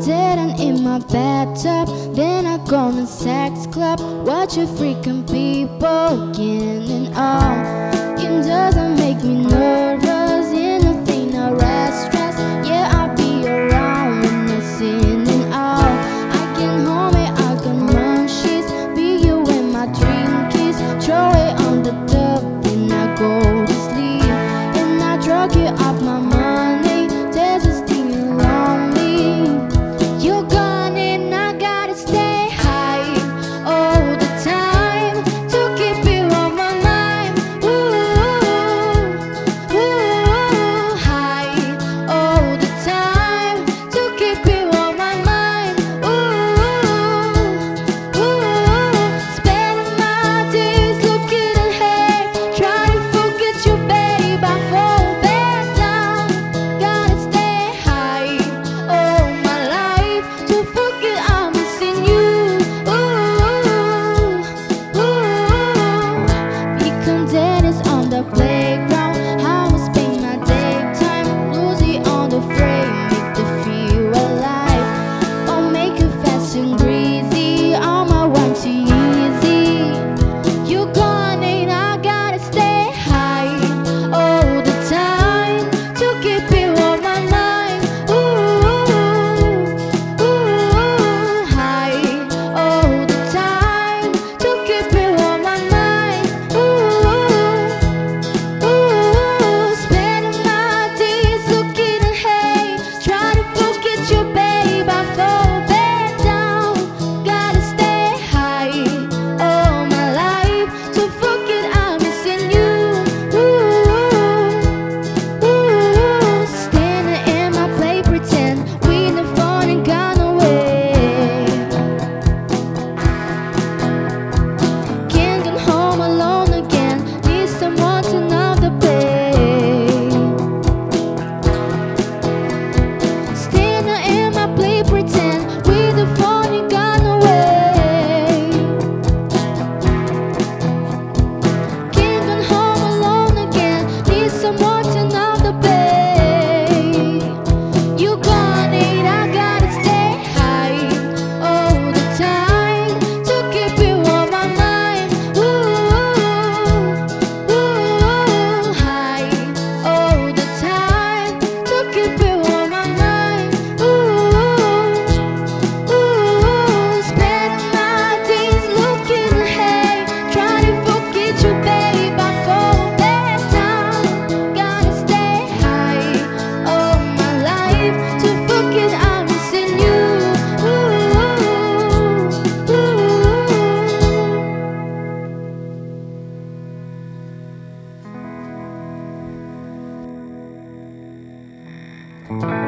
dead and in my bathtub. Then I go in sex club. Watch your freaking people getting in all. It doesn't make me nervous. In a thing, I rest stress. Yeah, I'll be around when I'm sinning all. I can hold it, I can run. Be you in my dream kiss. Throw it on the tub, then I go to sleep. And I drug you off my mind. Bye.